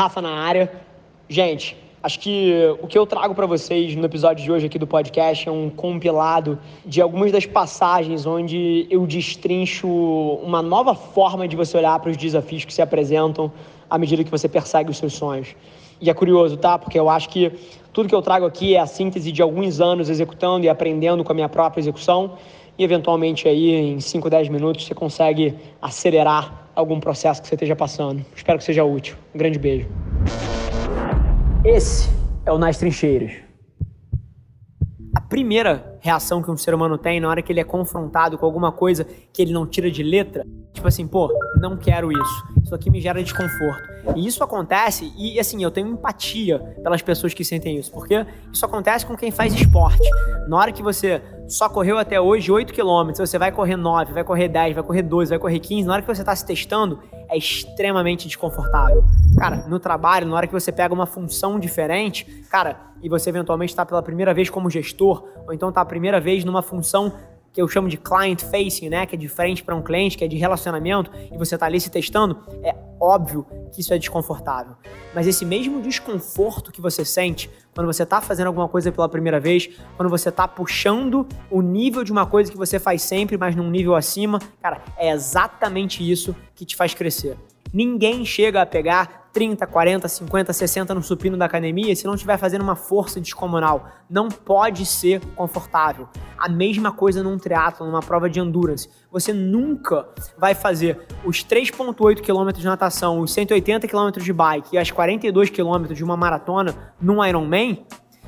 Rafa na área. Gente, acho que o que eu trago para vocês no episódio de hoje aqui do podcast é um compilado de algumas das passagens onde eu destrincho uma nova forma de você olhar para os desafios que se apresentam à medida que você persegue os seus sonhos. E é curioso, tá? Porque eu acho que tudo que eu trago aqui é a síntese de alguns anos executando e aprendendo com a minha própria execução e eventualmente aí em 5, 10 minutos você consegue acelerar algum processo que você esteja passando. Espero que seja útil. Um grande beijo. Esse é o Nas Trincheiras. A primeira reação que um ser humano tem na hora que ele é confrontado com alguma coisa que ele não tira de letra, tipo assim, pô, não quero isso. Isso aqui me gera desconforto. E isso acontece, e assim, eu tenho empatia pelas pessoas que sentem isso, porque isso acontece com quem faz esporte. Na hora que você só correu até hoje 8 km, você vai correr 9, vai correr 10, vai correr 12, vai correr 15, na hora que você está se testando, é extremamente desconfortável. Cara, no trabalho, na hora que você pega uma função diferente, cara, e você eventualmente está pela primeira vez como gestor, ou então está a primeira vez numa função que eu chamo de client facing, né, que é de frente para um cliente, que é de relacionamento, e você está ali se testando, é óbvio que isso é desconfortável. Mas esse mesmo desconforto que você sente quando você está fazendo alguma coisa pela primeira vez, quando você está puxando o nível de uma coisa que você faz sempre, mas num nível acima, cara, é exatamente isso que te faz crescer. Ninguém chega a pegar 30, 40, 50, 60 no supino da academia se não estiver fazendo uma força descomunal. Não pode ser confortável. A mesma coisa num triatlo, numa prova de endurance. Você nunca vai fazer os 3.8 km de natação, os 180 km de bike e as 42 km de uma maratona num Ironman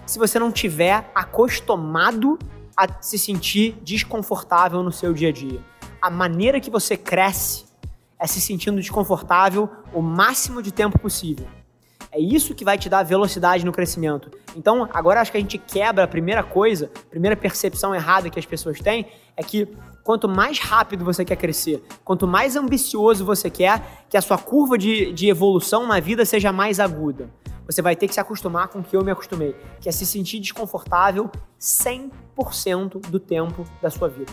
se você não tiver acostumado a se sentir desconfortável no seu dia a dia. A maneira que você cresce é se sentindo desconfortável o máximo de tempo possível. É isso que vai te dar velocidade no crescimento. Então, agora acho que a gente quebra a primeira coisa, a primeira percepção errada que as pessoas têm é que quanto mais rápido você quer crescer, quanto mais ambicioso você quer que a sua curva de, de evolução na vida seja mais aguda. Você vai ter que se acostumar com o que eu me acostumei, que é se sentir desconfortável 100% do tempo da sua vida.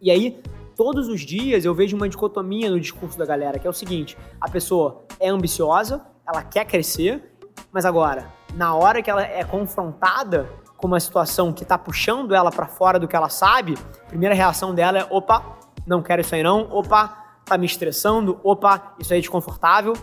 E aí, todos os dias eu vejo uma dicotomia no discurso da galera, que é o seguinte: a pessoa é ambiciosa, ela quer crescer, mas agora, na hora que ela é confrontada com uma situação que está puxando ela para fora do que ela sabe, a primeira reação dela é: opa, não quero isso aí não, opa, tá me estressando, opa, isso aí é desconfortável.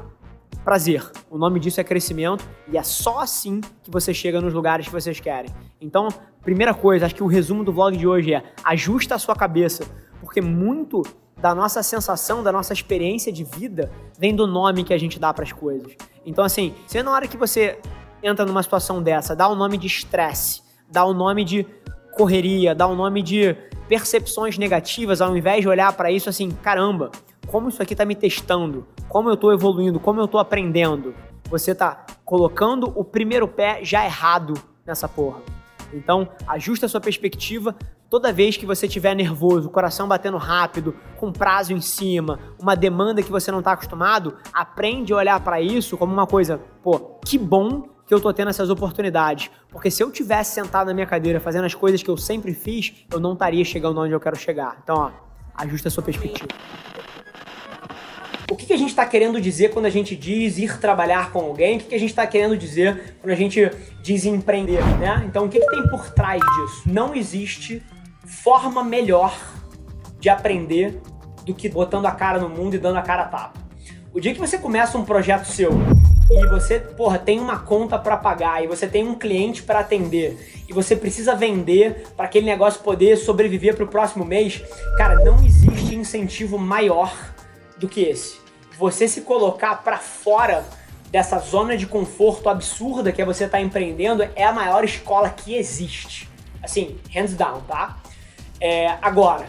Prazer. O nome disso é crescimento e é só assim que você chega nos lugares que vocês querem. Então, primeira coisa, acho que o resumo do vlog de hoje é: ajusta a sua cabeça porque muito da nossa sensação, da nossa experiência de vida, vem do nome que a gente dá para as coisas. Então, assim, se na hora que você entra numa situação dessa, dá o um nome de estresse, dá o um nome de correria, dá o um nome de percepções negativas, ao invés de olhar para isso assim, caramba, como isso aqui tá me testando, como eu tô evoluindo, como eu tô aprendendo. Você tá colocando o primeiro pé já errado nessa porra. Então, ajusta a sua perspectiva toda vez que você estiver nervoso, coração batendo rápido, com prazo em cima, uma demanda que você não está acostumado, aprende a olhar para isso como uma coisa, pô, que bom que eu tô tendo essas oportunidades. Porque se eu tivesse sentado na minha cadeira fazendo as coisas que eu sempre fiz, eu não estaria chegando onde eu quero chegar. Então, ó, ajusta a sua perspectiva. O que, a gente está querendo dizer quando a gente diz ir trabalhar com alguém? O que, que a gente está querendo dizer quando a gente diz empreender, né? Então, o que, que tem por trás disso? Não existe forma melhor de aprender do que botando a cara no mundo e dando a cara a tapa. O dia que você começa um projeto seu e você, porra, tem uma conta para pagar e você tem um cliente para atender e você precisa vender para aquele negócio poder sobreviver para o próximo mês, cara, não existe incentivo maior do que esse. Você se colocar para fora dessa zona de conforto absurda que é você estar tá empreendendo é a maior escola que existe. Assim, hands down, tá? É, agora,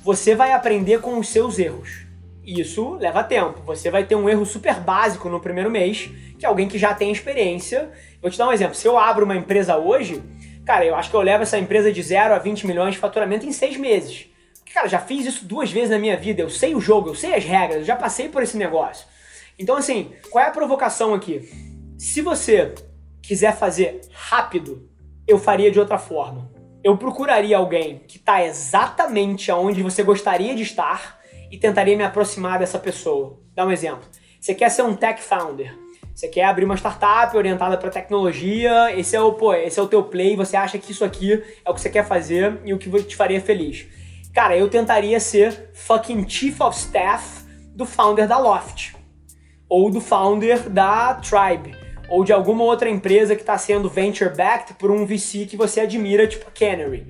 você vai aprender com os seus erros. Isso leva tempo. Você vai ter um erro super básico no primeiro mês, que é alguém que já tem experiência. Vou te dar um exemplo. Se eu abro uma empresa hoje, cara, eu acho que eu levo essa empresa de 0 a 20 milhões de faturamento em seis meses. Cara, já fiz isso duas vezes na minha vida. Eu sei o jogo, eu sei as regras, eu já passei por esse negócio. Então, assim, qual é a provocação aqui? Se você quiser fazer rápido, eu faria de outra forma. Eu procuraria alguém que está exatamente aonde você gostaria de estar e tentaria me aproximar dessa pessoa. Dá um exemplo. Você quer ser um tech founder. Você quer abrir uma startup orientada para tecnologia, esse é o, pô, esse é o teu play, você acha que isso aqui é o que você quer fazer e o que te faria feliz. Cara, eu tentaria ser fucking chief of staff do founder da Loft ou do founder da Tribe ou de alguma outra empresa que está sendo venture backed por um VC que você admira, tipo Canary.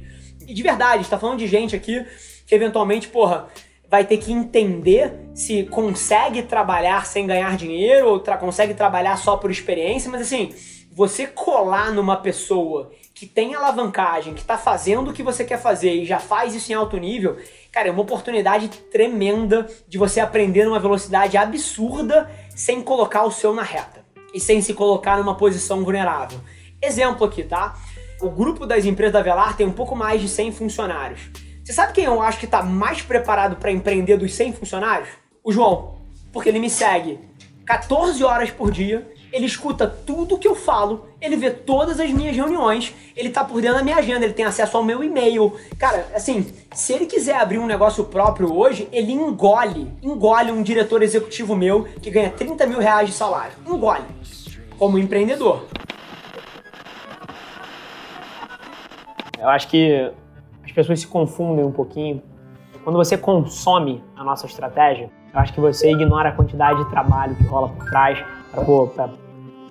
E de verdade, está falando de gente aqui que eventualmente, porra, vai ter que entender se consegue trabalhar sem ganhar dinheiro ou tra consegue trabalhar só por experiência, mas assim, você colar numa pessoa que tem alavancagem, que está fazendo o que você quer fazer e já faz isso em alto nível, cara, é uma oportunidade tremenda de você aprender numa velocidade absurda sem colocar o seu na reta e sem se colocar numa posição vulnerável. Exemplo aqui, tá? O grupo das empresas da Velar tem um pouco mais de 100 funcionários. Você sabe quem eu acho que está mais preparado para empreender dos 100 funcionários? O João. Porque ele me segue 14 horas por dia, ele escuta tudo que eu falo, ele vê todas as minhas reuniões, ele tá por dentro da minha agenda, ele tem acesso ao meu e-mail. Cara, assim, se ele quiser abrir um negócio próprio hoje, ele engole, engole um diretor executivo meu que ganha 30 mil reais de salário. Engole. Como empreendedor. Eu acho que as pessoas se confundem um pouquinho. Quando você consome a nossa estratégia, eu acho que você ignora a quantidade de trabalho que rola por trás para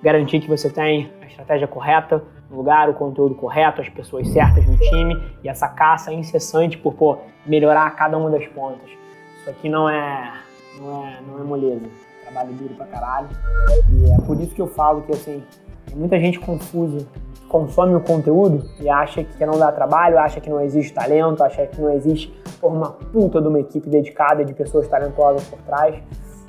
garantir que você tem a estratégia correta no lugar, o conteúdo correto, as pessoas certas no time e essa caça incessante por pô, melhorar cada uma das pontas. Isso aqui não é, não é, não é moleza. Trabalho duro pra caralho. E é por isso que eu falo que assim, muita gente confusa consome o conteúdo e acha que não dá trabalho, acha que não existe talento, acha que não existe uma puta de uma equipe dedicada de pessoas talentosas por trás.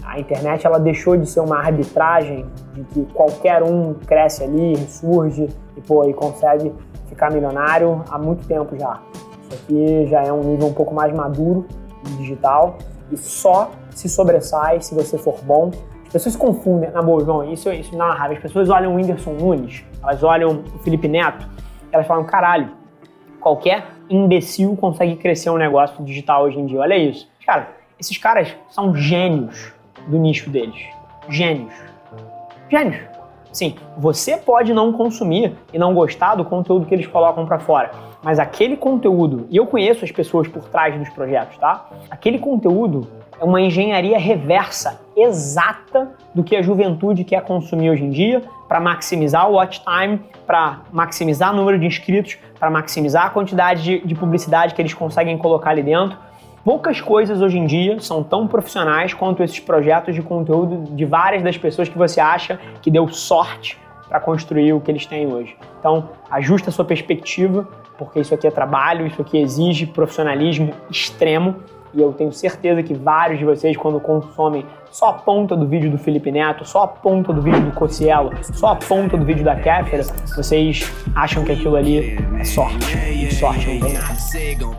A internet ela deixou de ser uma arbitragem de que qualquer um cresce ali, surge e, pô, e consegue ficar milionário há muito tempo já. Isso aqui já é um nível um pouco mais maduro digital e só se sobressai se você for bom as pessoas se confundem, na boa, João, isso, isso uma raiva. As pessoas olham o Whindersson Nunes, elas olham o Felipe Neto, elas falam, caralho, qualquer imbecil consegue crescer um negócio digital hoje em dia. Olha isso. Cara, esses caras são gênios do nicho deles. Gênios. Gênios. Sim, você pode não consumir e não gostar do conteúdo que eles colocam para fora, mas aquele conteúdo, e eu conheço as pessoas por trás dos projetos, tá? Aquele conteúdo é uma engenharia reversa exata do que a juventude quer consumir hoje em dia para maximizar o watch time, para maximizar o número de inscritos, para maximizar a quantidade de, de publicidade que eles conseguem colocar ali dentro. Poucas coisas hoje em dia são tão profissionais quanto esses projetos de conteúdo de várias das pessoas que você acha que deu sorte para construir o que eles têm hoje. Então, ajusta a sua perspectiva, porque isso aqui é trabalho, isso aqui exige profissionalismo extremo e eu tenho certeza que vários de vocês, quando consomem só a ponta do vídeo do Felipe Neto, só a ponta do vídeo do Cocielo, só a ponta do vídeo da Kéfera, vocês acham que aquilo ali é sorte. E sorte não tem nada.